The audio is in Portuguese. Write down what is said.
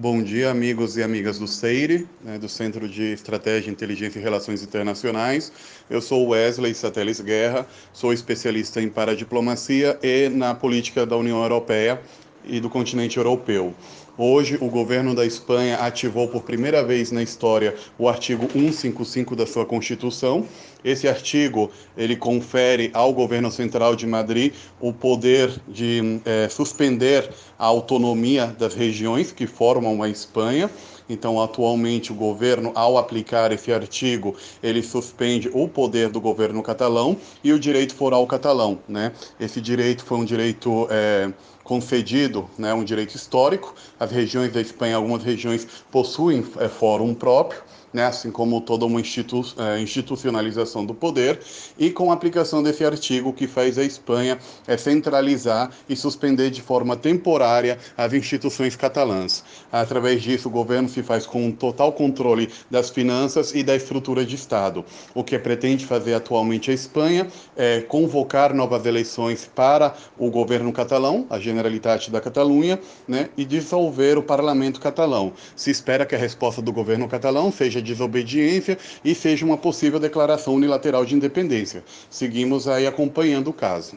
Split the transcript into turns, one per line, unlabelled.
Bom dia, amigos e amigas do CEIRE, né, do Centro de Estratégia, Inteligência e Relações Internacionais. Eu sou Wesley Satelis Guerra, sou especialista em paradiplomacia e na política da União Europeia e do continente europeu. Hoje, o governo da Espanha ativou por primeira vez na história o artigo 155 da sua Constituição. Esse artigo ele confere ao governo central de Madrid o poder de é, suspender a autonomia das regiões que formam a Espanha. Então, atualmente, o governo, ao aplicar esse artigo, ele suspende o poder do governo catalão e o direito foral catalão. Né? Esse direito foi um direito é, concedido, né, um direito histórico. As regiões da Espanha, algumas regiões possuem é, fórum próprio né, assim como toda uma institu é, institucionalização do poder, e com a aplicação desse artigo que faz a Espanha é, centralizar e suspender de forma temporária as instituições catalãs. Através disso, o governo se faz com um total controle das finanças e da estrutura de Estado. O que pretende fazer atualmente a Espanha é convocar novas eleições para o governo catalão, a Generalitat da Catalunha, né, e dissolver o parlamento catalão. Se espera que a resposta do governo catalão seja desobediência e seja uma possível declaração unilateral de independência. Seguimos aí acompanhando o caso.